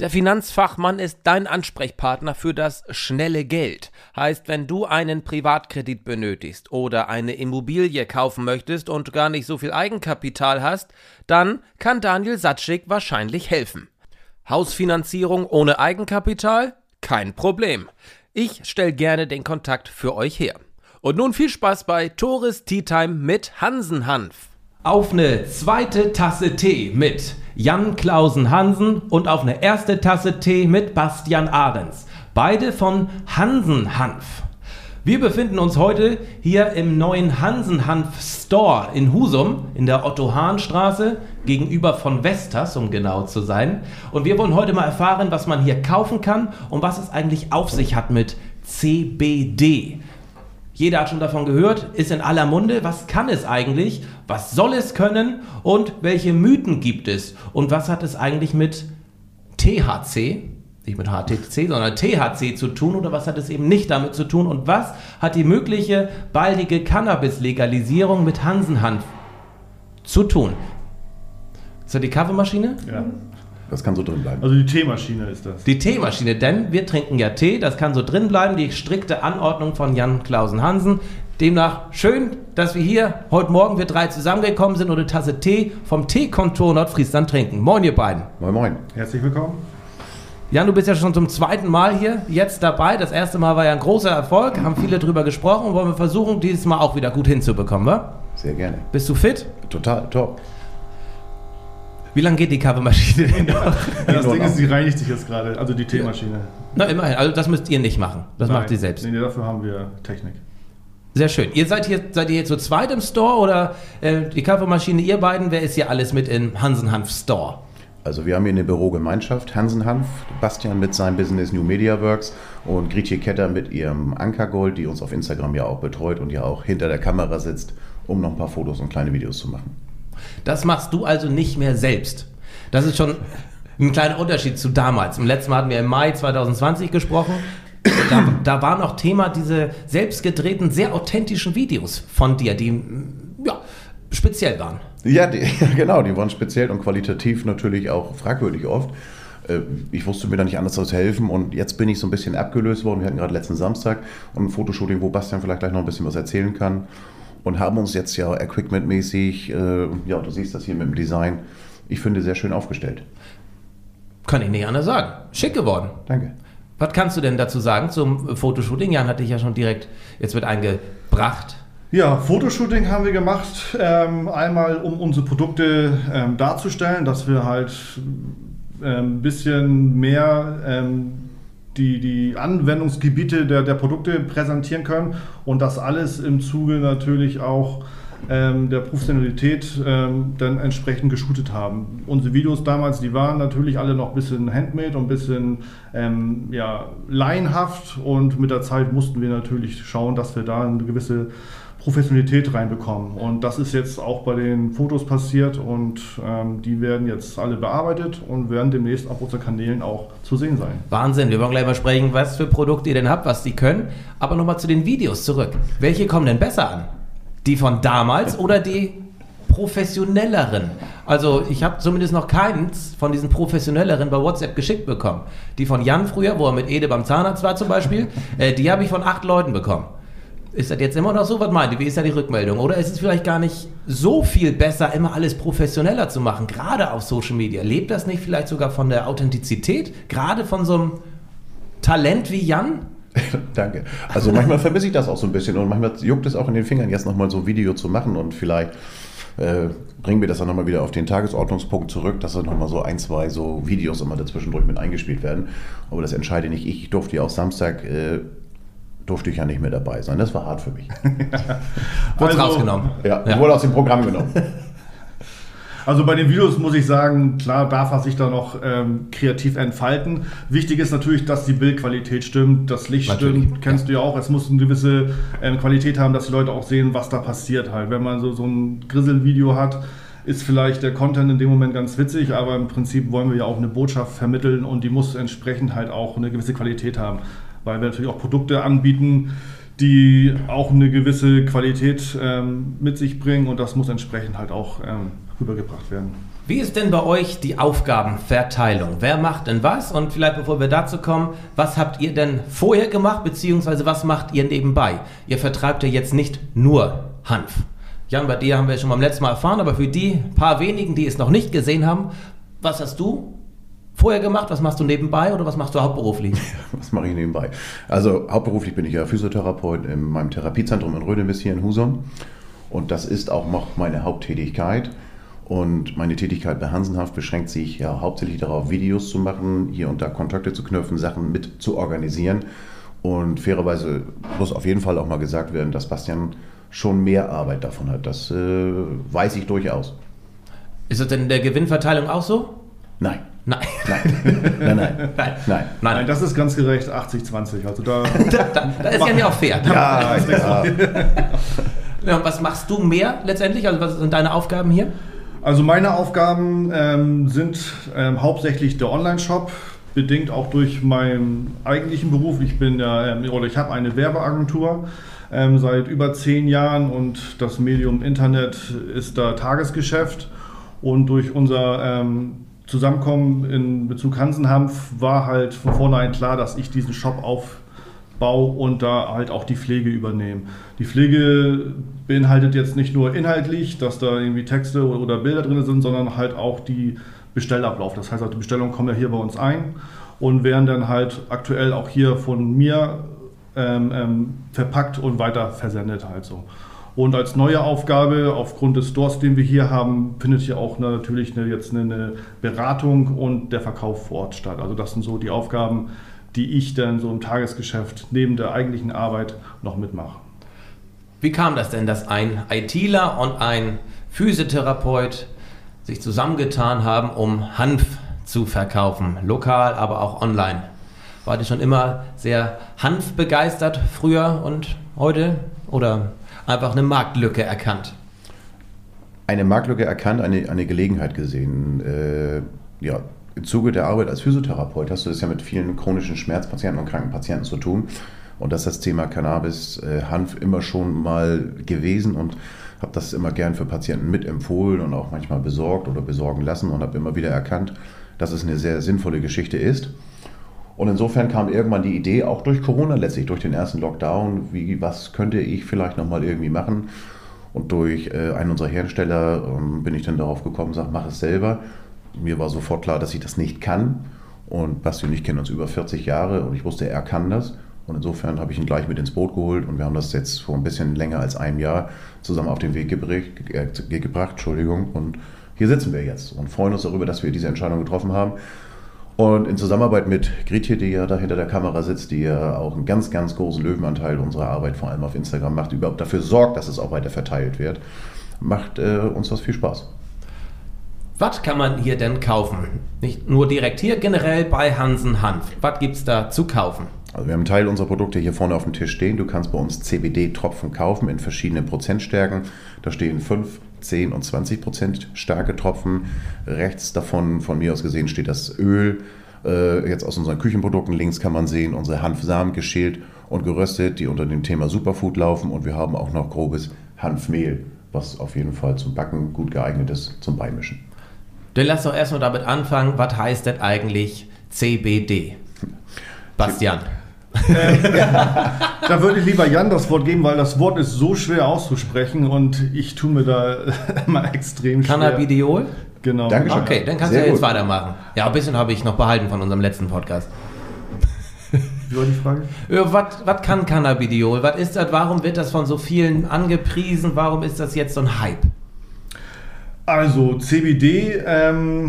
Der Finanzfachmann ist dein Ansprechpartner für das schnelle Geld. Heißt, wenn du einen Privatkredit benötigst oder eine Immobilie kaufen möchtest und gar nicht so viel Eigenkapital hast, dann kann Daniel Satschik wahrscheinlich helfen. Hausfinanzierung ohne Eigenkapital? Kein Problem. Ich stelle gerne den Kontakt für euch her. Und nun viel Spaß bei Tourist Tea Time mit Hansenhanf. Auf eine zweite Tasse Tee mit Jan Klausen Hansen und auf eine erste Tasse Tee mit Bastian Ahrens. Beide von Hansenhanf. Wir befinden uns heute hier im neuen Hansenhanf Store in Husum, in der Otto-Hahn-Straße, gegenüber von Vestas, um genau zu sein. Und wir wollen heute mal erfahren, was man hier kaufen kann und was es eigentlich auf sich hat mit CBD. Jeder hat schon davon gehört, ist in aller Munde. Was kann es eigentlich? Was soll es können? Und welche Mythen gibt es? Und was hat es eigentlich mit THC, nicht mit HTC, sondern THC zu tun oder was hat es eben nicht damit zu tun und was hat die mögliche baldige Cannabis-Legalisierung mit Hansenhanf zu tun? Ist das die Kaffeemaschine? Ja. Das kann so drin bleiben. Also die Teemaschine ist das. Die Teemaschine, denn wir trinken ja Tee, das kann so drin bleiben, die strikte Anordnung von Jan Klausen Hansen. Demnach schön, dass wir hier heute Morgen wir drei zusammengekommen sind und eine Tasse Tee vom Teekontor Nordfriesland trinken. Moin ihr beiden. Moin Moin. Herzlich willkommen. Jan, du bist ja schon zum zweiten Mal hier jetzt dabei. Das erste Mal war ja ein großer Erfolg, haben viele drüber gesprochen und wollen wir versuchen, dieses Mal auch wieder gut hinzubekommen, wa? Sehr gerne. Bist du fit? Total top. Wie lange geht die Kaffeemaschine denn noch? Das In Ding ist, sie reinigt sich jetzt gerade. Also die Teemaschine. Na, immerhin. Also das müsst ihr nicht machen. Das Nein. macht sie selbst. Nee, nee, dafür haben wir Technik. Sehr schön. Ihr seid hier, seid ihr jetzt zu zweit im Store oder äh, die Kaffeemaschine, ihr beiden? Wer ist hier alles mit im Hansenhanf Store? Also wir haben hier eine Bürogemeinschaft, Hansen Hanf, Bastian mit seinem Business New Media Works und Gritje Ketter mit ihrem Ankergold, die uns auf Instagram ja auch betreut und ja auch hinter der Kamera sitzt, um noch ein paar Fotos und kleine Videos zu machen. Das machst du also nicht mehr selbst. Das ist schon ein kleiner Unterschied zu damals. Im letzten Mal hatten wir im Mai 2020 gesprochen. Da, da war noch Thema diese selbst gedrehten, sehr authentischen Videos von dir, die ja, speziell waren. Ja, die, ja, genau, die waren speziell und qualitativ natürlich auch fragwürdig oft. Äh, Ich wusste mir da nicht anders als helfen und jetzt bin ich so ein bisschen abgelöst worden. Wir hatten gerade letzten Samstag ein Fotoshooting, wo Bastian vielleicht gleich noch ein bisschen was erzählen kann und haben uns jetzt ja equipmentmäßig, äh, ja, du siehst das hier mit dem Design, ich finde sehr schön aufgestellt. Kann ich nicht anders sagen. Schick geworden. Danke. Was kannst du denn dazu sagen zum Fotoshooting? Jan hatte ich ja schon direkt jetzt mit eingebracht. Ja, Fotoshooting haben wir gemacht. Ähm, einmal, um unsere Produkte ähm, darzustellen, dass wir halt ein ähm, bisschen mehr ähm, die, die Anwendungsgebiete der, der Produkte präsentieren können und das alles im Zuge natürlich auch ähm, der Professionalität ähm, dann entsprechend geshootet haben. Unsere Videos damals, die waren natürlich alle noch ein bisschen handmade und ein bisschen ähm, ja, laienhaft und mit der Zeit mussten wir natürlich schauen, dass wir da eine gewisse Professionalität reinbekommen. Und das ist jetzt auch bei den Fotos passiert und ähm, die werden jetzt alle bearbeitet und werden demnächst auf unseren Kanälen auch zu sehen sein. Wahnsinn, wir wollen gleich mal sprechen, was für Produkte ihr denn habt, was die können. Aber nochmal zu den Videos zurück. Welche kommen denn besser an? Die von damals oder die professionelleren? Also ich habe zumindest noch keins von diesen professionelleren bei WhatsApp geschickt bekommen. Die von Jan früher, wo er mit Ede beim Zahnarzt war zum Beispiel, äh, die habe ich von acht Leuten bekommen. Ist das jetzt immer noch so? Was meint ihr? Wie ist da die Rückmeldung? Oder ist es vielleicht gar nicht so viel besser, immer alles professioneller zu machen, gerade auf Social Media? Lebt das nicht vielleicht sogar von der Authentizität? Gerade von so einem Talent wie Jan? Danke. Also manchmal vermisse ich das auch so ein bisschen und manchmal juckt es auch in den Fingern, jetzt nochmal so ein Video zu machen und vielleicht äh, bringen wir das dann nochmal wieder auf den Tagesordnungspunkt zurück, dass dann nochmal so ein, zwei so Videos immer dazwischendurch mit eingespielt werden. Aber das entscheide nicht ich. Ich durfte ja auch Samstag, äh, durfte ich ja nicht mehr dabei sein. Das war hart für mich. Wurde Also- rausgenommen. Ja, Ja. wurde aus dem Programm genommen. Also bei den Videos muss ich sagen, klar darf er sich da noch ähm, kreativ entfalten. Wichtig ist natürlich, dass die Bildqualität stimmt, das Licht Natürlich, stimmt, kennst du ja auch. Es muss eine gewisse ähm, Qualität haben, dass die Leute auch sehen, was da passiert halt. Wenn man so, so ein Grissel-Video hat, ist vielleicht der Content in dem Moment ganz witzig, aber im Prinzip wollen wir ja auch eine Botschaft vermitteln und die muss entsprechend halt auch eine gewisse Qualität haben. Weil wir natürlich auch Produkte anbieten, die auch eine gewisse Qualität ähm, mit sich bringen und das muss entsprechend halt auch ähm, rübergebracht werden. Wie ist denn bei euch die Aufgabenverteilung? Wer macht denn was? Und vielleicht bevor wir dazu kommen, was habt ihr denn vorher gemacht, beziehungsweise was macht ihr nebenbei? Ihr vertreibt ja jetzt nicht nur Hanf. Jan, bei dir haben wir schon beim letzten Mal erfahren, aber für die paar wenigen, die es noch nicht gesehen haben, was hast du vorher gemacht? Was machst du nebenbei oder was machst du hauptberuflich? Was mache ich nebenbei? Also hauptberuflich bin ich ja Physiotherapeut in meinem Therapiezentrum in Rödemis hier in Husum. Und das ist auch noch meine Haupttätigkeit. Und meine Tätigkeit bei Hansenhaft beschränkt sich ja hauptsächlich darauf, Videos zu machen, hier und da Kontakte zu knüpfen, Sachen mit zu organisieren. Und fairerweise muss auf jeden Fall auch mal gesagt werden, dass Bastian schon mehr Arbeit davon hat. Das äh, weiß ich durchaus. Ist das denn in der Gewinnverteilung auch so? Nein. Nein. Nein. nein, nein, Nein. nein. Nein, Nein. das ist ganz gerecht 80-20. Also da Da, da ist Jan ja auch fair. Ja, ja. Ja, was machst du mehr letztendlich? Also was sind deine Aufgaben hier? Also meine Aufgaben ähm, sind ähm, hauptsächlich der Online-Shop, bedingt auch durch meinen eigentlichen Beruf. Ich bin ja, ähm, oder ich habe eine Werbeagentur ähm, seit über zehn Jahren und das Medium Internet ist da Tagesgeschäft. Und durch unser ähm, Zusammenkommen in Bezug Hansenhanf war halt von vornherein klar, dass ich diesen Shop aufbaue und da halt auch die Pflege übernehme. Die Pflege beinhaltet jetzt nicht nur inhaltlich, dass da irgendwie Texte oder Bilder drin sind, sondern halt auch die Bestellablauf. Das heißt, die Bestellungen kommen ja hier bei uns ein und werden dann halt aktuell auch hier von mir ähm, ähm, verpackt und weiter versendet halt so. Und als neue Aufgabe, aufgrund des Stores, den wir hier haben, findet hier auch natürlich eine, jetzt eine, Beratung und der Verkauf vor Ort statt. Also das sind so die Aufgaben, die ich dann so im Tagesgeschäft neben der eigentlichen Arbeit noch mitmache. Wie kam das denn, dass ein ITler und ein Physiotherapeut sich zusammengetan haben, um Hanf zu verkaufen? Lokal, aber auch online. Wart ihr schon immer sehr hanfbegeistert früher und heute? Oder einfach eine Marktlücke erkannt? eine Marktlücke erkannt, eine, eine Gelegenheit gesehen. Äh, ja, im Zuge der Arbeit als Physiotherapeut hast du das ja mit vielen chronischen Schmerzpatienten und kranken Patienten zu tun. Und das ist das Thema Cannabis, äh, Hanf immer schon mal gewesen und habe das immer gern für Patienten mitempfohlen und auch manchmal besorgt oder besorgen lassen und habe immer wieder erkannt, dass es eine sehr sinnvolle Geschichte ist. Und insofern kam irgendwann die Idee, auch durch Corona letztlich, durch den ersten Lockdown, wie, was könnte ich vielleicht nochmal irgendwie machen? Und durch äh, einen unserer Hersteller ähm, bin ich dann darauf gekommen, sag, mach es selber. Mir war sofort klar, dass ich das nicht kann. Und Basti und ich kennen uns über 40 Jahre und ich wusste, er kann das. Und insofern habe ich ihn gleich mit ins Boot geholt und wir haben das jetzt vor ein bisschen länger als einem Jahr zusammen auf den Weg gebracht, äh, gebracht Entschuldigung. Und hier sitzen wir jetzt und freuen uns darüber, dass wir diese Entscheidung getroffen haben. Und in Zusammenarbeit mit Gritje, die ja da hinter der Kamera sitzt, die ja auch einen ganz, ganz großen Löwenanteil unserer Arbeit vor allem auf Instagram macht, überhaupt dafür sorgt, dass es auch weiter verteilt wird, macht äh, uns das viel Spaß. Was kann man hier denn kaufen? Nicht nur direkt hier, generell bei Hansen Hanf. Was gibt es da zu kaufen? Also wir haben einen Teil unserer Produkte hier vorne auf dem Tisch stehen. Du kannst bei uns CBD-Tropfen kaufen in verschiedenen Prozentstärken. Da stehen 5, 10 und 20 Prozent starke Tropfen. Rechts davon, von mir aus gesehen, steht das Öl. Äh, jetzt aus unseren Küchenprodukten links kann man sehen, unsere Hanfsamen geschält und geröstet, die unter dem Thema Superfood laufen. Und wir haben auch noch grobes Hanfmehl, was auf jeden Fall zum Backen gut geeignet ist, zum Beimischen. Dann lass doch erstmal damit anfangen, was heißt denn eigentlich CBD? Bastian. Da würde ich lieber Jan das Wort geben, weil das Wort ist so schwer auszusprechen und ich tue mir da immer extrem schwer. Cannabidiol? Genau. Dankeschön. Okay, dann kannst Sehr du ja jetzt gut. weitermachen. Ja, ein bisschen habe ich noch behalten von unserem letzten Podcast. Wie war die Frage? Ja, Was was kann Cannabidiol? Was ist das? Warum wird das von so vielen angepriesen? Warum ist das jetzt so ein Hype? Also CBD ähm,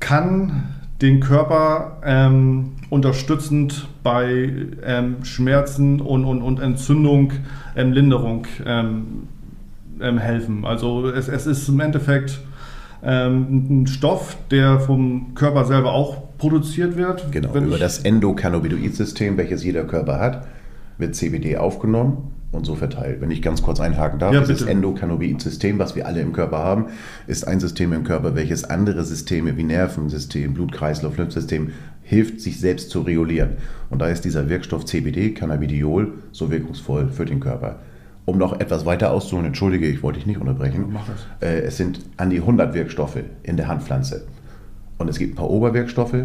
kann den Körper ähm, unterstützend bei ähm, Schmerzen und, und, und Entzündung, ähm, Linderung ähm, ähm, helfen. Also es, es ist im Endeffekt ähm, ein Stoff, der vom Körper selber auch produziert wird. Genau, über das Endokannabinoid-System, welches jeder Körper hat, wird CBD aufgenommen und so verteilt. Wenn ich ganz kurz einhaken darf, Ja, dieses bitte. Endokannabinoid-System, was wir alle im Körper haben, ist ein System im Körper, welches andere Systeme wie Nervensystem, Blutkreislauf, Lymphsystem hilft, sich selbst zu regulieren. Und da ist dieser Wirkstoff CBD, Cannabidiol, so wirkungsvoll für den Körper. Um noch etwas weiter auszuholen, entschuldige, ich wollte dich nicht unterbrechen. Mach das. Äh, es sind an die 100 Wirkstoffe in der Handpflanze. Und es gibt ein paar Oberwirkstoffe,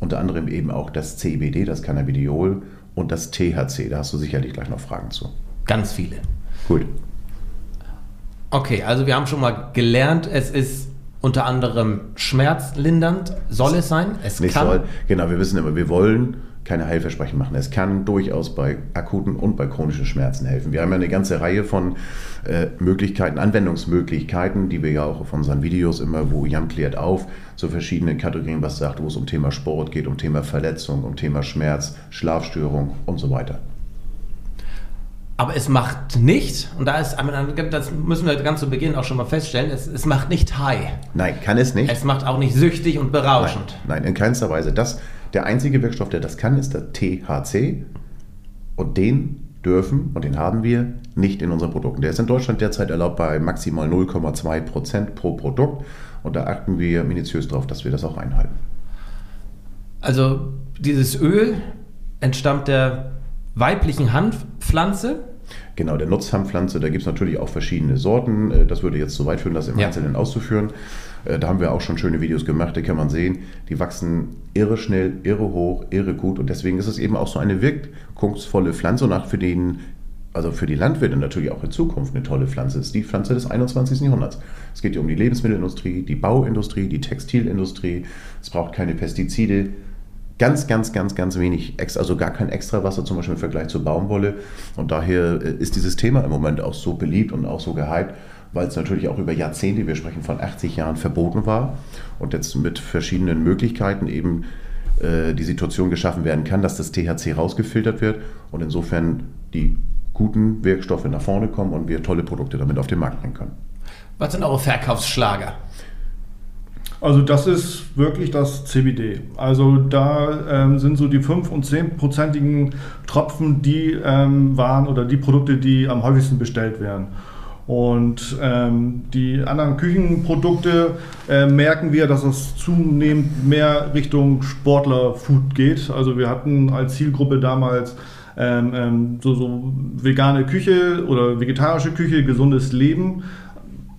unter anderem eben auch das CBD, das Cannabidiol und das THC. Da hast du sicherlich gleich noch Fragen zu. Ganz viele. Gut. Okay, also wir haben schon mal gelernt, es ist unter anderem schmerzlindernd, soll es sein. Es Nicht kann. soll, genau, wir wissen immer, wir wollen keine Heilversprechen machen. Es kann durchaus bei akuten und bei chronischen Schmerzen helfen. Wir haben ja eine ganze Reihe von äh, Möglichkeiten, Anwendungsmöglichkeiten, die wir ja auch auf unseren Videos immer, wo Jan klärt auf, zu verschiedenen Kategorien was sagt, wo es um Thema Sport geht, um Thema Verletzung, um Thema Schmerz, Schlafstörung und so weiter. Aber es macht nicht, und da ist, das müssen wir ganz zu Beginn auch schon mal feststellen, es, es macht nicht high. Nein, kann es nicht. Es macht auch nicht süchtig und berauschend. Nein, in keinster Weise. Das, der einzige Wirkstoff, der das kann, ist der THC. Und den dürfen und den haben wir nicht in unseren Produkten. Der ist in Deutschland derzeit erlaubt bei maximal 0,2 Prozent pro Produkt. Und da achten wir minutiös darauf, dass wir das auch einhalten. Also dieses Öl entstammt der weiblichen Hanfpflanze. Genau, der Nutzhanfpflanze, da gibt es natürlich auch verschiedene Sorten. Äh, Das würde jetzt zu weit führen, das im Ja. Einzelnen auszuführen. Äh, Da haben wir auch schon schöne Videos gemacht, da kann man sehen, die wachsen irre schnell, irre hoch, irre gut und deswegen ist es eben auch so eine wirkungsvolle Pflanze und auch für den, also für die Landwirte natürlich auch in Zukunft eine tolle Pflanze. Es ist die Pflanze des 21. Jahrhunderts. Es geht hier um die Lebensmittelindustrie, die Bauindustrie, die Textilindustrie. Es braucht keine Pestizide. Ganz, ganz, ganz, ganz wenig, also gar kein Extrawasser zum Beispiel im Vergleich zur Baumwolle. Und daher äh, ist dieses Thema im Moment auch so beliebt und auch so gehypt, weil es natürlich auch über Jahrzehnte, wir sprechen von 80 Jahren, verboten war und jetzt mit verschiedenen Möglichkeiten eben äh, die Situation geschaffen werden kann, dass das THC rausgefiltert wird und insofern die guten Wirkstoffe nach vorne kommen und wir tolle Produkte damit auf den Markt bringen können. Was sind eure Verkaufsschlager? Also das ist wirklich das CBD. Also da ähm, sind so die 5- und 10-prozentigen Tropfen die ähm, Waren oder die Produkte, die am häufigsten bestellt werden. Und ähm, die anderen Küchenprodukte äh, merken wir, dass es zunehmend mehr Richtung Sportler-Food geht. Also wir hatten als Zielgruppe damals ähm, ähm, so, so vegane Küche oder vegetarische Küche, gesundes Leben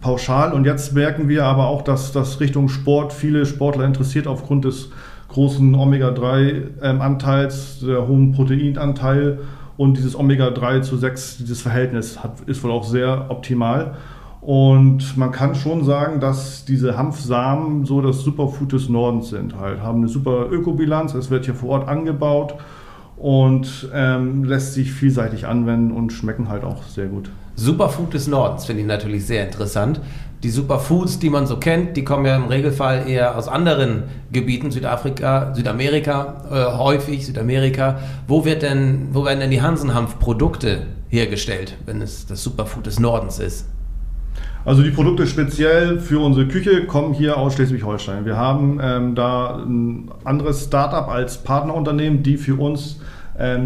pauschal. Und jetzt merken wir aber auch, dass das Richtung Sport viele Sportler interessiert aufgrund des großen Omega-3-Anteils, der hohen Proteinanteil und dieses Omega-3 zu 6, dieses Verhältnis hat, ist wohl auch sehr optimal. Und man kann schon sagen, dass diese Hanfsamen so das Superfood des Nordens sind. Halt, haben eine super Ökobilanz, es wird hier vor Ort angebaut und ähm, lässt sich vielseitig anwenden und schmecken halt auch sehr gut. Superfood des Nordens finde ich natürlich sehr interessant. Die Superfoods, die man so kennt, die kommen ja im Regelfall eher aus anderen Gebieten, Südafrika, Südamerika, äh, häufig Südamerika. Wo wird denn, wo werden denn die Hansenhanf-Produkte hergestellt, wenn es das Superfood des Nordens ist? Also die Produkte speziell für unsere Küche kommen hier aus Schleswig-Holstein. Wir haben ähm, da ein anderes Startup als Partnerunternehmen, die für uns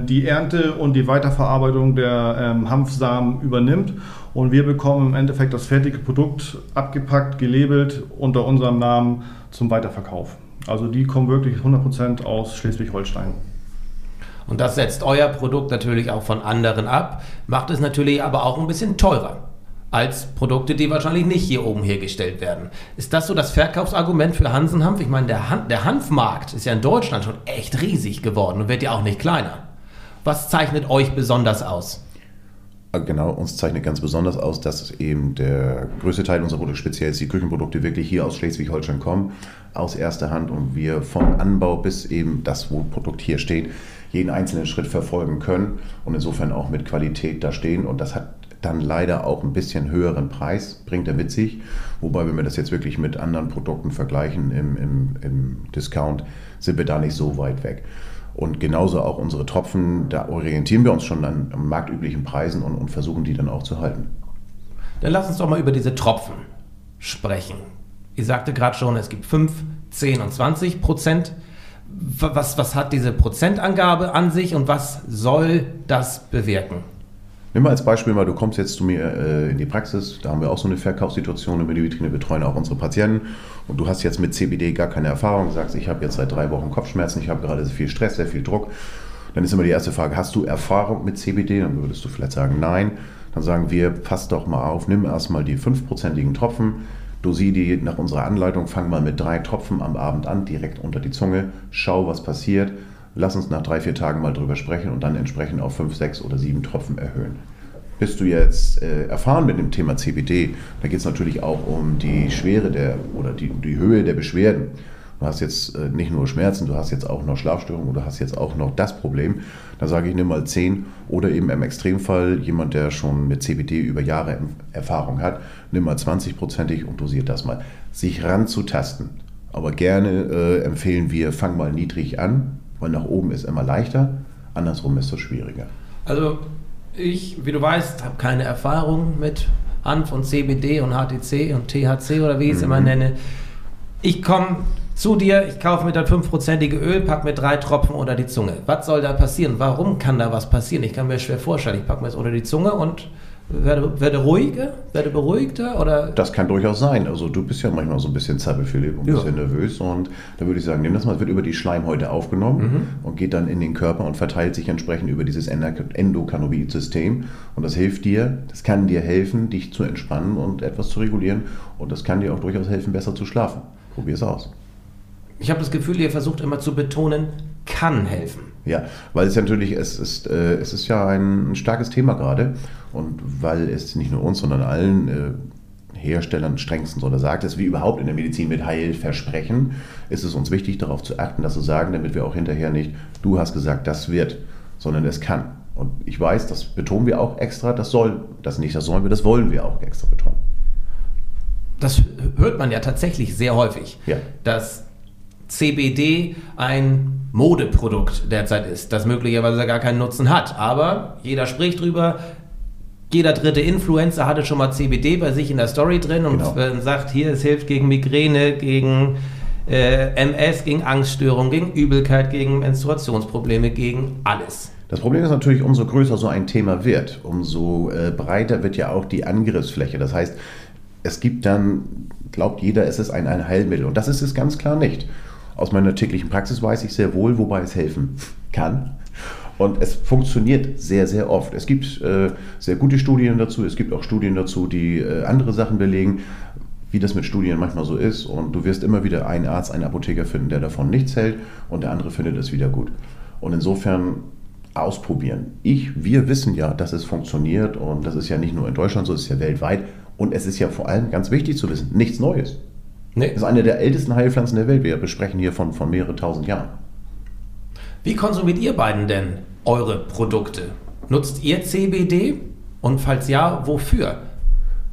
die Ernte und die Weiterverarbeitung der ähm, Hanfsamen übernimmt. Und wir bekommen im Endeffekt das fertige Produkt abgepackt, gelabelt unter unserem Namen zum Weiterverkauf. Also die kommen wirklich 100% aus Schleswig-Holstein. Und das setzt euer Produkt natürlich auch von anderen ab, macht es natürlich aber auch ein bisschen teurer als Produkte, die wahrscheinlich nicht hier oben hergestellt werden. Ist das so das Verkaufsargument für Hansenhanf? Ich meine, der, Han der Hanfmarkt ist ja in Deutschland schon echt riesig geworden und wird ja auch nicht kleiner. Was zeichnet euch besonders aus? Genau, uns zeichnet ganz besonders aus, dass eben der größte Teil unserer Produkte, speziell die Küchenprodukte, wirklich hier aus Schleswig-Holstein kommen, aus erster Hand und wir vom Anbau bis eben das, wo Produkt hier steht, jeden einzelnen Schritt verfolgen können und insofern auch mit Qualität da stehen und das hat dann leider auch ein bisschen höheren Preis, bringt er mit sich. Wobei, wenn wir das jetzt wirklich mit anderen Produkten vergleichen im, im, im Discount, sind wir da nicht so weit weg. Und genauso auch unsere Tropfen, da orientieren wir uns schon an marktüblichen Preisen und, und versuchen die dann auch zu halten. Dann lass uns doch mal über diese Tropfen sprechen. Ihr sagte gerade schon, es gibt 5, 10 und 20 Prozent. Was, was hat diese Prozentangabe an sich und was soll das bewirken? Nimm mal als Beispiel mal, du kommst jetzt zu mir äh, in die Praxis, da haben wir auch so eine Verkaufssituation über die Vitrine, betreuen auch unsere Patienten und du hast jetzt mit CBD gar keine Erfahrung, sagst, ich habe jetzt seit drei Wochen Kopfschmerzen, ich habe gerade sehr viel Stress, sehr viel Druck. Dann ist immer die erste Frage, hast du Erfahrung mit CBD? Dann würdest du vielleicht sagen, nein. Dann sagen wir, pass doch mal auf, nimm erstmal die fünfprozentigen Tropfen, dosier die nach unserer Anleitung, fang mal mit drei Tropfen am Abend an, direkt unter die Zunge, schau, was passiert lass uns nach drei, vier Tagen mal drüber sprechen und dann entsprechend auf fünf, sechs oder sieben Tropfen erhöhen. Bist du jetzt äh, erfahren mit dem Thema CBD, da geht es natürlich auch um die Schwere der oder die, die Höhe der Beschwerden. Du hast jetzt äh, nicht nur Schmerzen, du hast jetzt auch noch Schlafstörungen oder hast jetzt auch noch das Problem. Da sage ich, nimm mal 10 oder eben im Extremfall jemand, der schon mit CBD über Jahre Erfahrung hat, nimm mal 20-prozentig und dosiert das mal. Sich ranzutasten. Aber gerne äh, empfehlen wir, fang mal niedrig an, weil nach oben ist immer leichter, andersrum ist es schwieriger. Also ich, wie du weißt, habe keine Erfahrung mit Hanf und CBD und HTC und THC oder wie ich es mhm. immer nenne. Ich komme zu dir, ich kaufe mir das 5%ige Öl, packe mir drei Tropfen unter die Zunge. Was soll da passieren? Warum kann da was passieren? Ich kann mir schwer vorstellen, ich packe mir das unter die Zunge und werde, werde ruhiger, werde beruhigter oder? Das kann durchaus sein. Also du bist ja manchmal so ein bisschen zappelfilip, ein ja. bisschen nervös und da würde ich sagen, nimm das mal, es wird über die Schleimhäute aufgenommen mhm. und geht dann in den Körper und verteilt sich entsprechend über dieses Endokannabinoid-System und das hilft dir, das kann dir helfen, dich zu entspannen und etwas zu regulieren und das kann dir auch durchaus helfen, besser zu schlafen. Probier es aus. Ich habe das Gefühl, ihr versucht immer zu betonen, kann helfen. Ja, weil es natürlich, es ist, äh, es ist ja ein, starkes Thema gerade und weil es nicht nur uns, sondern allen äh, Herstellern strengstens oder sagt es, wie überhaupt in der Medizin mit Heilversprechen, ist es uns wichtig, darauf zu achten, das zu sagen, damit wir auch hinterher nicht, du hast gesagt, das wird, sondern es kann. Und ich weiß, das betonen wir auch extra, das soll, das nicht, das sollen wir, das wollen wir auch extra betonen. Das hört man ja tatsächlich sehr häufig, ja. dass CBD ein Modeprodukt derzeit ist, das möglicherweise gar keinen Nutzen hat. Aber jeder spricht drüber. Jeder dritte Influencer hatte schon mal CBD bei sich in der Story drin und genau. sagt, hier, es hilft gegen Migräne, gegen äh, MS, gegen Angststörungen, gegen Übelkeit, gegen Menstruationsprobleme, gegen alles. Das Problem ist natürlich, umso größer so ein Thema wird, umso äh, breiter wird ja auch die Angriffsfläche. Das heißt, es gibt dann, glaubt jeder, es ist ein, ein Heilmittel. Und das ist es ganz klar nicht. Aus meiner täglichen Praxis weiß ich sehr wohl, wobei es helfen kann. Und es funktioniert sehr, sehr oft. Es gibt äh, sehr gute Studien dazu, es gibt auch Studien dazu, die äh, andere Sachen belegen, wie das mit Studien manchmal so ist. Und du wirst immer wieder einen Arzt, einen Apotheker finden, der davon nichts hält und der andere findet es wieder gut. Und insofern ausprobieren. Ich, wir wissen ja, dass es funktioniert und das ist ja nicht nur in Deutschland so, es ist ja weltweit. Und es ist ja vor allem ganz wichtig zu wissen, nichts Neues. Nee. Das ist eine der ältesten Heilpflanzen der Welt. Wir besprechen hier von, von mehreren tausend Jahren. Wie konsumiert ihr beiden denn eure Produkte? Nutzt ihr CBD? Und falls ja, wofür?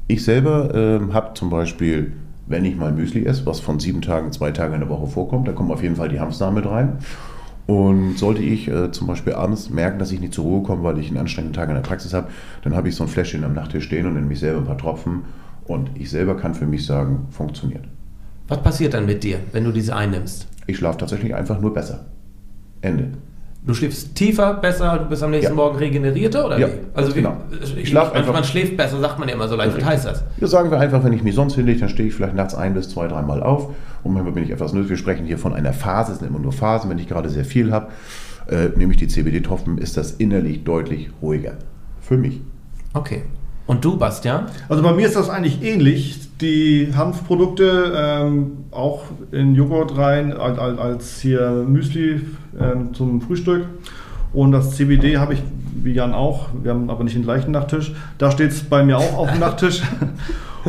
Ich selber äh, habe zum Beispiel, wenn ich mal Müsli esse, was von sieben Tagen, zwei Tagen in der Woche vorkommt, da kommen auf jeden Fall die Hanfsamen mit rein. Und sollte ich äh, zum Beispiel abends merken, dass ich nicht zur Ruhe komme, weil ich einen anstrengenden Tag in der Praxis habe, dann habe ich so ein Fläschchen am Nachttisch stehen und in mich selber ein paar Tropfen. Und ich selber kann für mich sagen, funktioniert. Was passiert dann mit dir, wenn du diese einnimmst? Ich schlafe tatsächlich einfach nur besser. Ende. Du schläfst tiefer, besser, du bist am nächsten ja. Morgen regenerierter oder ja, wie? Also wie, genau. Ich schlafe einfach. Man schläft besser, sagt man ja immer so leicht. Was heißt das? Ja, sagen wir einfach, wenn ich mich sonst hinlege, dann stehe ich vielleicht nachts ein bis zwei, dreimal auf und manchmal bin ich etwas nervös. Wir sprechen hier von einer Phase, es sind immer nur Phasen. Wenn ich gerade sehr viel habe, äh, nehme ich die CBD-Tropfen, ist das innerlich deutlich ruhiger. Für mich. Okay. Und du, Bastian? Also bei mir ist das eigentlich ähnlich. Die Hanfprodukte ähm, auch in Joghurt rein, als, als hier Müsli ähm, zum Frühstück. Und das CBD habe ich, wie Jan auch, wir haben aber nicht den gleichen Nachttisch. Da steht es bei mir auch auf dem Nachttisch.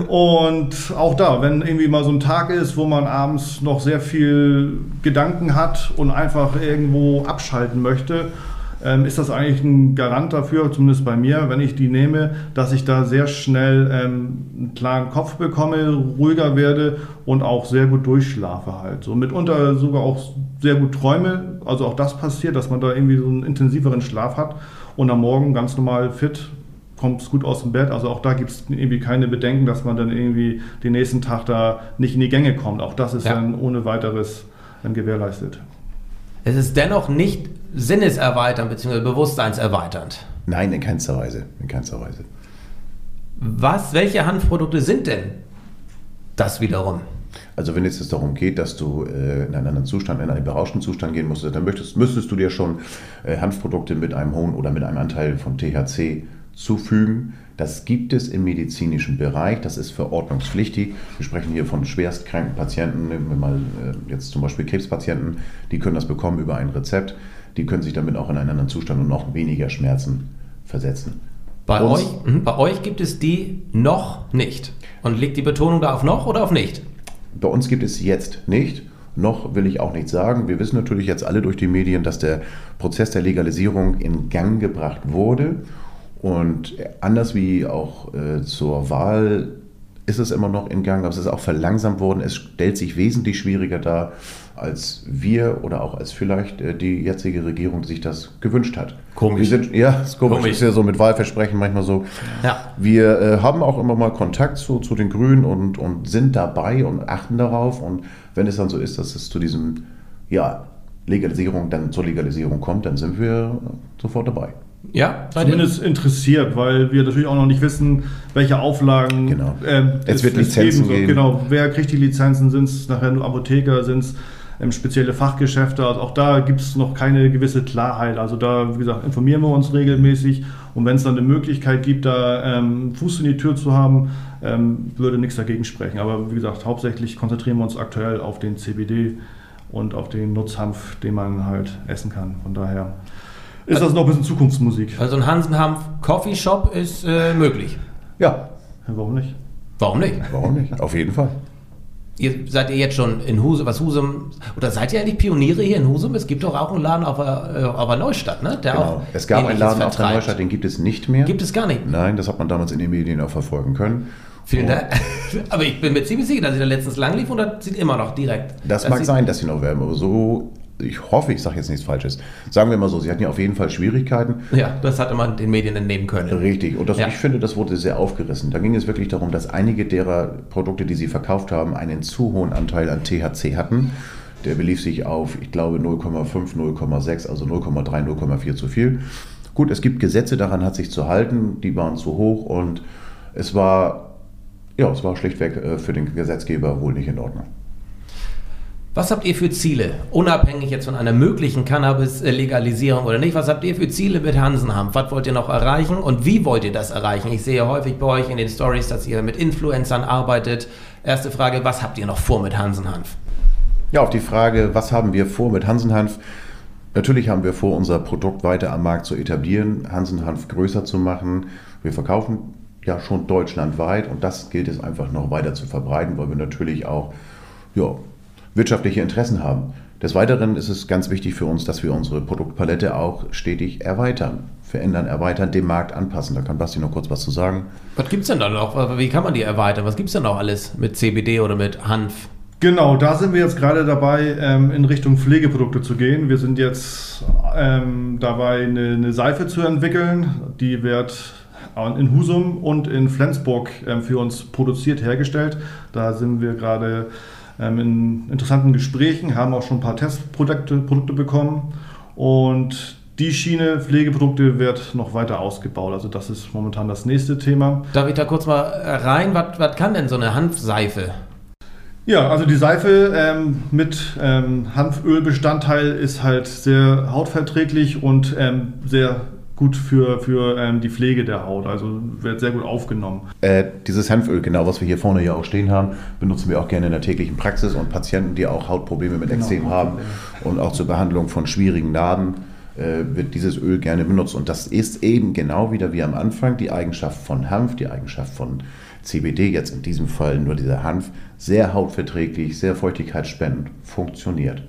Und auch da, wenn irgendwie mal so ein Tag ist, wo man abends noch sehr viel Gedanken hat und einfach irgendwo abschalten möchte, ähm, ist das eigentlich ein Garant dafür, zumindest bei mir, wenn ich die nehme, dass ich da sehr schnell ähm, einen klaren Kopf bekomme, ruhiger werde und auch sehr gut durchschlafe halt. So mitunter sogar auch sehr gut träume. Also auch das passiert, dass man da irgendwie so einen intensiveren Schlaf hat und am Morgen ganz normal fit kommt es gut aus dem Bett. Also auch da gibt es irgendwie keine Bedenken, dass man dann irgendwie den nächsten Tag da nicht in die Gänge kommt. Auch das ist ja. dann ohne weiteres dann gewährleistet. Es ist dennoch nicht sinneserweiternd bzw. bewusstseinserweiternd. Nein, in keinster Weise. In keinster Weise. Was, welche Hanfprodukte sind denn das wiederum? Also wenn es jetzt darum geht, dass du äh, in einen anderen Zustand, in einen berauschten Zustand gehen musst, dann möchtest, müsstest du dir schon äh, Hanfprodukte mit einem hohen oder mit einem Anteil von THC zufügen. Das gibt es im medizinischen Bereich, das ist verordnungspflichtig. Wir sprechen hier von schwerstkranken Patienten, nehmen wir mal äh, jetzt zum Beispiel Krebspatienten, die können das bekommen über ein Rezept, die können sich damit auch in einen anderen Zustand und noch weniger Schmerzen versetzen. Bei, euch, mhm, bei euch gibt es die noch nicht. Und liegt die Betonung da auf noch oder auf nicht? Bei uns gibt es jetzt nicht. Noch will ich auch nicht sagen. Wir wissen natürlich jetzt alle durch die Medien, dass der Prozess der Legalisierung in Gang gebracht wurde. Und anders wie auch äh, zur Wahl ist es immer noch in Gang, aber es ist auch verlangsamt worden. Es stellt sich wesentlich schwieriger dar, als wir oder auch als vielleicht äh, die jetzige Regierung sich das gewünscht hat. Komisch. Sind, ja, ist komisch. komisch. Ist ja so mit Wahlversprechen manchmal so. Ja. Wir äh, haben auch immer mal Kontakt zu, zu den Grünen und, und sind dabei und achten darauf. Und wenn es dann so ist, dass es zu diesem, ja, Legalisierung, dann zur Legalisierung kommt, dann sind wir sofort dabei. Ja, zumindest interessiert, weil wir natürlich auch noch nicht wissen, welche Auflagen genau. ähm, es, wird Lizenzen geben. Genau, wer kriegt die Lizenzen? Sind es nachher nur Apotheker? Sind es ähm, spezielle Fachgeschäfte? Also auch da gibt es noch keine gewisse Klarheit. Also da, wie gesagt, informieren wir uns regelmäßig und wenn es dann eine Möglichkeit gibt, da ähm, Fuß in die Tür zu haben, ähm, würde nichts dagegen sprechen. Aber wie gesagt, hauptsächlich konzentrieren wir uns aktuell auf den CBD und auf den Nutzhanf, den man halt essen kann. Von daher ist das noch ein bisschen Zukunftsmusik. Also ein Hansenhanf Coffee Shop ist äh, möglich. Ja. Warum nicht? Warum nicht? Warum nicht? Auf jeden Fall. Ihr, seid ihr jetzt schon in Husum, was Husum, oder seid ihr eigentlich Pioniere hier in Husum? Es gibt doch auch einen Laden auf der, äh, auf der Neustadt, ne? Der genau. es gab einen Laden vertreibt. auf der Neustadt, den gibt es nicht mehr. Gibt es gar nicht? Nein, das hat man damals in den Medien auch verfolgen können. Vielen Dank. Aber ich bin mir ziemlich sicher, dass sie da letztens lang lief und das sieht immer noch direkt. Das mag sein, dass sie noch werden, aber so ich hoffe, ich sage jetzt nichts Falsches. Sagen wir mal so, sie hatten ja auf jeden Fall Schwierigkeiten. Ja, das hatte man den Medien entnehmen können. Richtig. Und das, ja. ich finde, das wurde sehr aufgerissen. Da ging es wirklich darum, dass einige derer Produkte, die sie verkauft haben, einen zu hohen Anteil an THC hatten. Der belief sich auf, ich glaube, 0,5, 0,6, also 0,3, 0,4 zu viel. Gut, es gibt Gesetze, daran hat sich zu halten, die waren zu hoch und es war, ja, es war schlichtweg äh, für den Gesetzgeber wohl nicht in Ordnung. Was habt ihr für Ziele, unabhängig jetzt von einer möglichen Cannabis-Legalisierung oder nicht? Was habt ihr für Ziele mit Hansenham? Was wollt ihr noch erreichen und wie wollt ihr das erreichen? Ich sehe häufig bei euch in den Stories, dass ihr mit Influencern arbeitet. Erste Frage, was habt ihr noch vor mit Hansenhanf? Ja, auf die Frage, was haben wir vor mit Hansenhanf? Natürlich haben wir vor, unser Produkt weiter am Markt zu etablieren, Hansenhanf größer zu machen. Wir verkaufen ja schon deutschlandweit und das gilt es einfach noch weiter zu verbreiten, weil wir natürlich auch ja, wirtschaftliche Interessen haben. Des Weiteren ist es ganz wichtig für uns, dass wir unsere Produktpalette auch stetig erweitern, verändern, erweitern, dem Markt anpassen. Da kann Basti noch kurz was zu sagen. Was gibt es denn da noch? Wie kann man die erweitern? Was gibt es denn noch alles mit CBD oder mit Hanf? Genau, da sind wir jetzt gerade dabei, ähm, in Richtung Pflegeprodukte zu gehen. Wir sind jetzt ähm, dabei, eine, Seife zu entwickeln. Die wird in Husum und in Flensburg ähm, für uns produziert, hergestellt. Da sind wir gerade in interessanten Gesprächen, haben auch schon ein paar Testprodukte Produkte bekommen und die Schiene Pflegeprodukte wird noch weiter ausgebaut. Also das ist momentan das nächste Thema. Darf ich da kurz mal rein? Was, was kann denn so eine Hanfseife? Ja, also die Seife ähm, mit ähm, Hanfölbestandteil ist halt sehr hautverträglich und ähm, sehr gut für, für ähm, die Pflege der Haut. Also wird sehr gut aufgenommen. Äh, dieses Hanföl, genau was wir hier vorne ja auch stehen haben, benutzen wir auch gerne in der täglichen Praxis und Patienten, die auch Hautprobleme mit genau, Extrem haben und auch zur Behandlung von schwierigen Narben äh, wird dieses Öl gerne benutzt. Und das ist eben genau wieder wie am Anfang die Eigenschaft von Hanf, die Eigenschaft von CBD, jetzt in diesem Fall nur dieser Hanf, sehr hautverträglich, sehr feuchtigkeitsspendend, funktioniert.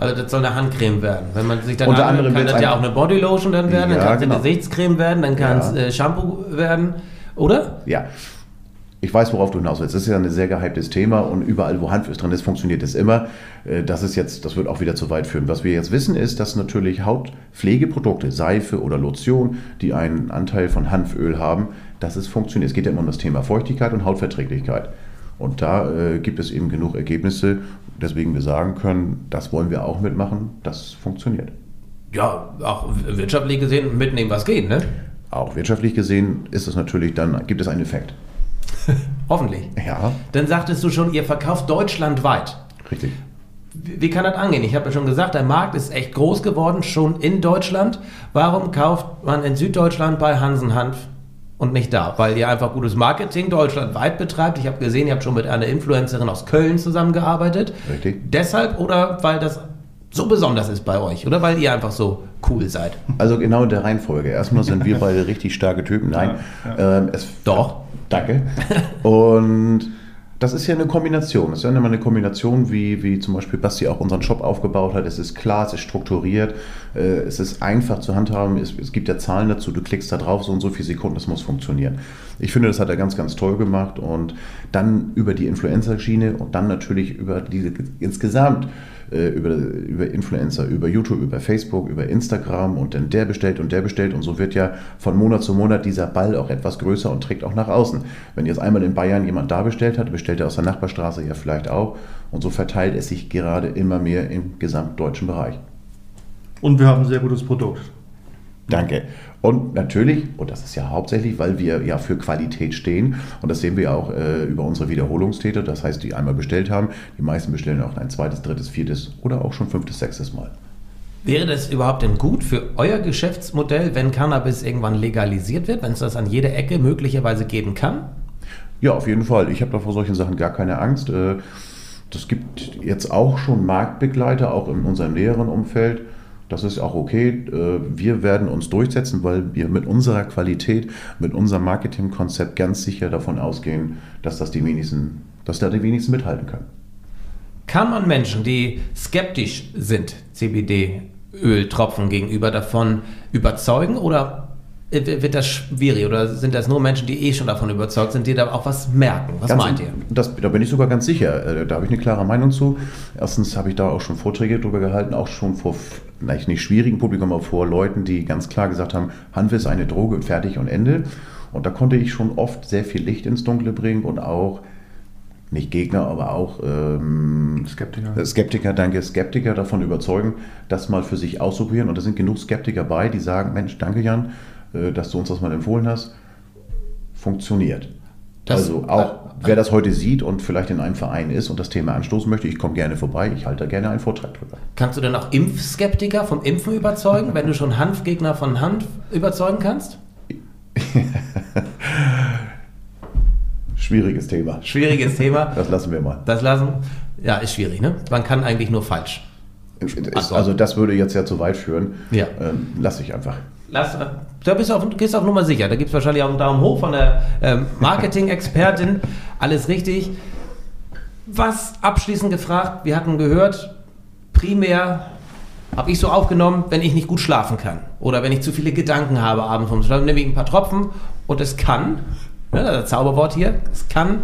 Also das soll eine Handcreme werden. Wenn man sich dann Unter anderem kann das ja auch eine Bodylotion dann werden, ja, dann kann es genau. eine Gesichtscreme werden, dann kann es ja. äh, Shampoo werden, oder? Ja. ich weiß, worauf du hinaus willst. Das ist ja ein sehr gehyptes Thema und überall, wo Hanf drin ist, funktioniert es immer. Äh, das ist jetzt, das wird auch wieder zu weit führen. Was wir jetzt wissen, ist, dass natürlich Hautpflegeprodukte, Seife oder Lotion, die einen Anteil von Hanföl haben, dass es funktioniert. Es geht ja immer um das Thema Feuchtigkeit und Hautverträglichkeit. Und da äh, gibt es eben genug Ergebnisse, deswegen wir sagen können, das wollen wir auch mitmachen, das funktioniert. Ja, auch wirtschaftlich gesehen mitnehmen, was geht, ne? Auch wirtschaftlich gesehen ist es natürlich dann, gibt es einen Effekt. Hoffentlich. Ja. Dann sagtest du schon, ihr verkauft deutschlandweit. Richtig. Wie kann das angehen? Ich habe ja schon gesagt, der Markt ist echt groß geworden, schon in Deutschland. Warum kauft man in Süddeutschland bei Hansen Hanf und nicht da? Weil ihr einfach gutes Marketing deutschlandweit betreibt. Ich habe gesehen, ihr habt schon mit einer Influencerin aus Köln zusammengearbeitet. Richtig. Deshalb oder weil das so besonders ist bei euch? Oder weil ihr einfach so cool seid? Also genau in der Reihenfolge. Erstmal sind wir beide richtig starke Typen. Nein. Ja, ja. Ähm, es, Doch. Danke. Und das ist ja eine Kombination. Es ist ja immer eine Kombination, wie, wie zum Beispiel Basti auch unseren Shop aufgebaut hat. Es ist klar, es ist strukturiert, äh, es ist einfach zu handhaben. Es, es, gibt ja Zahlen dazu, du klickst da drauf, so und so viele Sekunden, das muss funktionieren. Ich finde, das hat er ganz, ganz toll gemacht. Und dann über die Influencer-Schiene und dann natürlich über diese insgesamt äh, über, über Influencer, über YouTube, über Facebook, über Instagram und dann der bestellt und der bestellt und so wird ja von Monat zu Monat dieser Ball auch etwas größer und trägt auch nach außen. Wenn jetzt einmal in Bayern jemand da bestellt hat, bestellt er aus der Nachbarstraße ja vielleicht auch und so verteilt es sich gerade immer mehr im gesamtdeutschen Bereich. Und wir haben ein sehr gutes Produkt. Danke. Und natürlich, und das ist ja hauptsächlich, weil wir ja für Qualität stehen, und das sehen wir auch äh, über unsere Wiederholungstäter, das heißt, die einmal bestellt haben, die meisten bestellen auch ein zweites, drittes, viertes oder auch schon fünftes, sechstes Mal. Wäre das überhaupt denn gut für euer Geschäftsmodell, wenn Cannabis irgendwann legalisiert wird, wenn es das an jeder Ecke möglicherweise geben kann? Ja, auf jeden Fall. Ich habe da vor solchen Sachen gar keine Angst. Äh, das gibt jetzt auch schon Marktbegleiter, auch in unserem näheren Umfeld das ist auch okay. Äh, wir werden uns durchsetzen, weil wir mit unserer Qualität, mit unserem Marketingkonzept ganz sicher davon ausgehen, dass das die wenigsten, dass da die wenigsten mithalten können. Kann man Menschen, die skeptisch sind, CBD-Öltropfen gegenüber davon überzeugen oder wird das schwierig oder sind das nur Menschen, die eh schon davon überzeugt sind, die da auch was merken? Was ganz, meint ihr? Das, da bin ich sogar ganz sicher. Äh, da habe ich eine klare Meinung zu. Erstens habe ich da auch schon Vorträge drüber gehalten, auch schon vor vielleicht nicht schwierigen Publikum, aber vor Leuten, die ganz klar gesagt haben, Hanf ist eine Droge, fertig und Ende. Und da konnte ich schon oft sehr viel Licht ins Dunkle bringen und auch nicht Gegner, aber auch ähm, Skeptiker. Skeptiker, danke, Skeptiker davon überzeugen, das mal für sich auszuprobieren. Und da sind genug Skeptiker bei, die sagen, Mensch, danke Jan, äh, dass du uns das mal empfohlen hast, funktioniert. Das, also auch, wer das heute sieht und vielleicht in einem Verein ist und das Thema anstoßen möchte, ich komme gerne vorbei, ich halte da gerne einen Vortrag drüber. Kannst du denn auch Impfskeptiker vom Impfen überzeugen, wenn du schon Hanfgegner von Hanf überzeugen kannst? Schwieriges Thema. Schwieriges Thema. Das lassen wir mal. Das lassen, ja, ist schwierig, ne? Man kann eigentlich nur falsch. Ist, also das würde jetzt ja zu weit führen. Ja. Ähm, lass ich einfach. Lass, da bist du auf, gehst auf Nummer sicher. Da gibt es wahrscheinlich auch einen Daumen hoch von der ähm, Marketing-Expertin. Alles richtig. Was abschließend gefragt, wir hatten gehört, primär habe ich so aufgenommen, wenn ich nicht gut schlafen kann oder wenn ich zu viele Gedanken habe abends vom Schlafen, nehme ich ein paar Tropfen und es kann, ne, das Zauberwort hier, es kann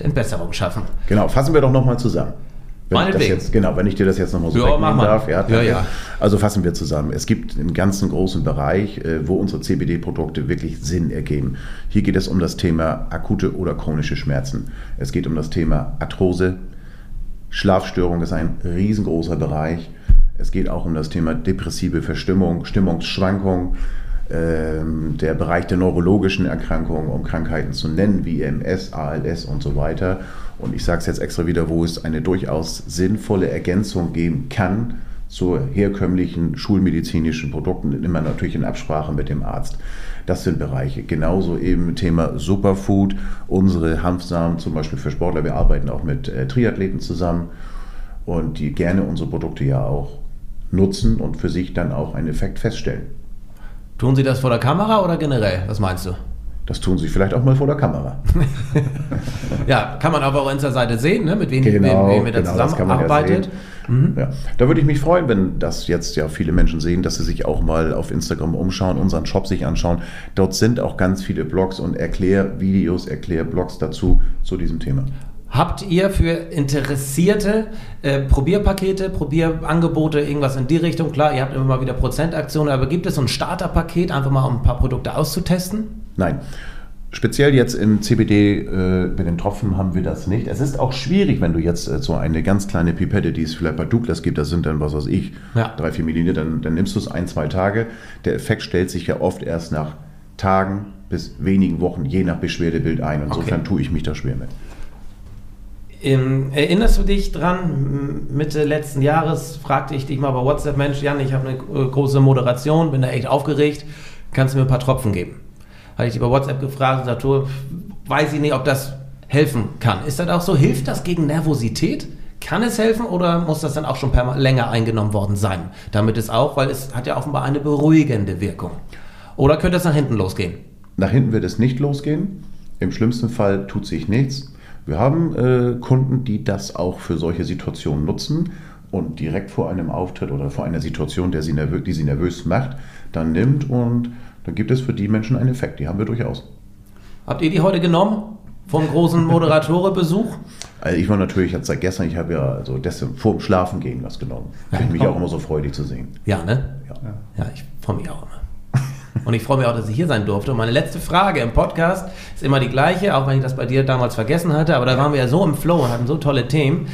Entbesserung schaffen. Genau, fassen wir doch nochmal zusammen. Wenn ich jetzt, genau, wenn ich dir das jetzt nochmal so ja, wegnehmen darf. Ja, ja, ja, Also fassen wir zusammen. Es gibt einen ganzen großen Bereich, äh, wo unsere CBD-Produkte wirklich Sinn ergeben. Hier geht es um das Thema akute oder chronische Schmerzen. Es geht um das Thema Arthrose. Schlafstörung ist ein riesengroßer Bereich. Es geht auch um das Thema depressive Verstimmung, Stimmungsschwankungen. Ähm, der Bereich der neurologischen Erkrankungen, um Krankheiten zu nennen, wie MS, ALS und so weiter. Und ich sage es jetzt extra wieder, wo es eine durchaus sinnvolle Ergänzung geben kann zu herkömmlichen schulmedizinischen Produkten, immer natürlich in Absprache mit dem Arzt. Das sind Bereiche. Genauso eben Thema Superfood, unsere Hanfsamen zum Beispiel für Sportler. Wir arbeiten auch mit äh, Triathleten zusammen und die gerne unsere Produkte ja auch nutzen und für sich dann auch einen Effekt feststellen. Tun Sie das vor der Kamera oder generell? Was meinst du? Das tun sie vielleicht auch mal vor der Kamera. ja, kann man aber auch auf unserer Seite sehen, ne? mit wem, genau, wem, wem ihr da genau, zusammenarbeitet. Ja, mhm. ja. Da würde ich mich freuen, wenn das jetzt ja viele Menschen sehen, dass sie sich auch mal auf Instagram umschauen, unseren Shop sich anschauen. Dort sind auch ganz viele Blogs und Erklärvideos, Erklärblogs dazu zu diesem Thema. Habt ihr für Interessierte äh, Probierpakete, Probierangebote, irgendwas in die Richtung? Klar, ihr habt immer mal wieder Prozentaktionen, aber gibt es so ein Starterpaket, einfach mal um ein paar Produkte auszutesten? Nein. Speziell jetzt im CBD äh, mit den Tropfen haben wir das nicht. Es ist auch schwierig, wenn du jetzt äh, so eine ganz kleine Pipette, die es vielleicht bei Douglas gibt, das sind dann, was weiß ich, ja. drei, vier Milliliter, dann, dann nimmst du es ein, zwei Tage. Der Effekt stellt sich ja oft erst nach Tagen bis wenigen Wochen, je nach Beschwerdebild ein. Insofern okay. tue ich mich da schwer mit. Ähm, erinnerst du dich dran? Mitte letzten Jahres fragte ich dich mal bei WhatsApp, Mensch, Jan, ich habe eine äh, große Moderation, bin da echt aufgeregt, kannst du mir ein paar Tropfen geben? Hatte ich dich bei WhatsApp gefragt und sagte, weiß ich nicht, ob das helfen kann. Ist das auch so? Hilft das gegen Nervosität? Kann es helfen oder muss das dann auch schon länger eingenommen worden sein? Damit es auch, weil es hat ja offenbar eine beruhigende Wirkung. Oder könnte es nach hinten losgehen? Nach hinten wird es nicht losgehen. Im schlimmsten Fall tut sich nichts. Wir haben äh, Kunden, die das auch für solche Situationen nutzen und direkt vor einem Auftritt oder vor einer Situation, der sie die sie nervös macht, dann nimmt und dann gibt es für die Menschen einen Effekt. Die haben wir durchaus. Habt ihr die heute genommen? Vom großen Moderatorebesuch? Also ich war natürlich jetzt seit gestern, ich habe ja also dessen, vor dem Schlafen gehen was genommen. Finde ich mich auch immer so freudig zu sehen. Ja, ne? Ja, ja ich freue mich auch immer. Und ich freue mich auch, dass ich hier sein durfte. Und meine letzte Frage im Podcast ist immer die gleiche, auch wenn ich das bei dir damals vergessen hatte. Aber da waren wir ja so im Flow und hatten so tolle Themen.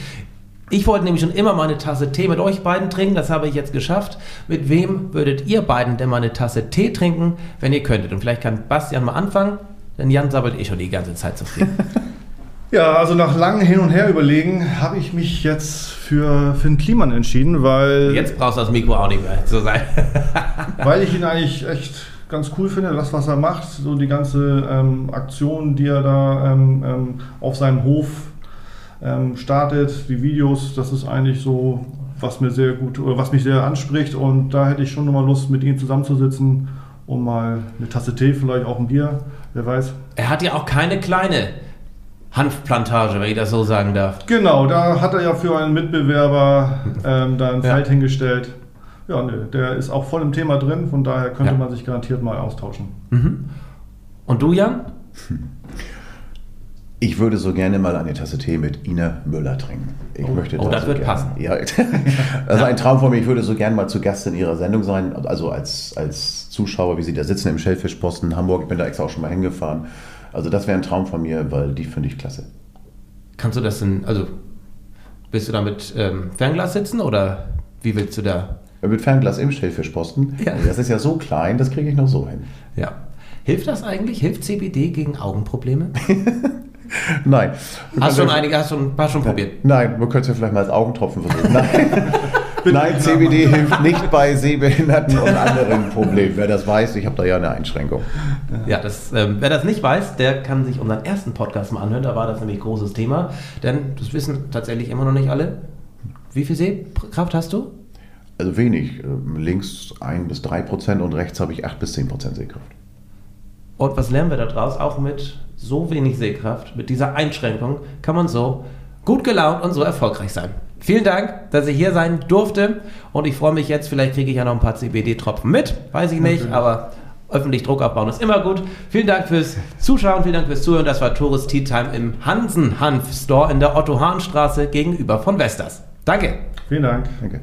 Ich wollte nämlich schon immer mal eine Tasse Tee mit euch beiden trinken. Das habe ich jetzt geschafft. Mit wem würdet ihr beiden denn mal eine Tasse Tee trinken, wenn ihr könntet? Und vielleicht kann Bastian mal anfangen, denn Jan sabbelt eh schon die ganze Zeit zufrieden. Ja, also nach langem Hin und Her überlegen habe ich mich jetzt für Finn Kliman entschieden, weil. Jetzt brauchst du das Mikro auch nicht mehr zu sein. weil ich ihn eigentlich echt ganz cool finde, das, was er macht, so die ganze ähm, Aktion, die er da ähm, ähm, auf seinem Hof ähm, startet, die Videos, das ist eigentlich so, was mir sehr gut oder was mich sehr anspricht und da hätte ich schon nochmal Lust, mit ihm zusammenzusitzen, um mal eine Tasse Tee, vielleicht auch ein Bier, wer weiß. Er hat ja auch keine kleine Hanfplantage, wenn ich das so sagen darf. Genau, da hat er ja für einen Mitbewerber ähm, da ein ja. Feld hingestellt. Ja, nö, der ist auch voll im Thema drin, von daher könnte ja. man sich garantiert mal austauschen. Mhm. Und du, Jan? Ich würde so gerne mal eine Tasse Tee mit Ina Müller trinken. Ich oh, möchte oh, das, so wird gerne. passen. Ja, also ein Traum von mir. Ich würde so gerne mal zu Gast in ihrer Sendung sein, also als, als Zuschauer, wie sie da sitzen im Schellfischposten in Hamburg. Ich bin da extra auch schon mal hingefahren. Also das wäre ein Traum von mir, weil die finde ich klasse. Kannst du das denn, also willst du da mit ähm, Fernglas sitzen oder wie willst du da? Mit Fernglas im Schellfischposten. Ja. Das ist ja so klein, das kriege ich noch so hin. Ja. Hilft das eigentlich? Hilft CBD gegen Augenprobleme? Nein. Hast du schon einige, hast du ein paar schon probiert? Nein, wir können es ja vielleicht mal als Augentropfen versuchen. Nein. Nein, CBD hilft nicht bei Sehbehinderten und anderen Problemen. Wer das weiß, ich habe da ja eine Einschränkung. Ja, das, ähm, wer das nicht weiß, der kann sich unseren ersten Podcast mal anhören. Da war das nämlich großes Thema. Denn das wissen tatsächlich immer noch nicht alle. Wie viel Sehkraft hast du? Also wenig. Ähm, links 1 bis 3 Prozent und rechts habe ich 8 bis 10 Prozent Sehkraft. Und was lernen wir daraus? Auch mit so wenig Sehkraft, mit dieser Einschränkung, kann man so gut gelaunt und so erfolgreich sein. Vielen Dank, dass ich hier sein durfte und ich freue mich jetzt, vielleicht kriege ich ja noch ein paar CBD-Tropfen mit, weiß ich nicht, aber öffentlich Druck aufbauen ist immer gut. Vielen Dank fürs Zuschauen, vielen Dank fürs Zuhören. Das war Tourist Tea Time im Hansen Hanf Store in der Otto-Hahn-Straße gegenüber von Vestas. Danke. Vielen Dank. Danke.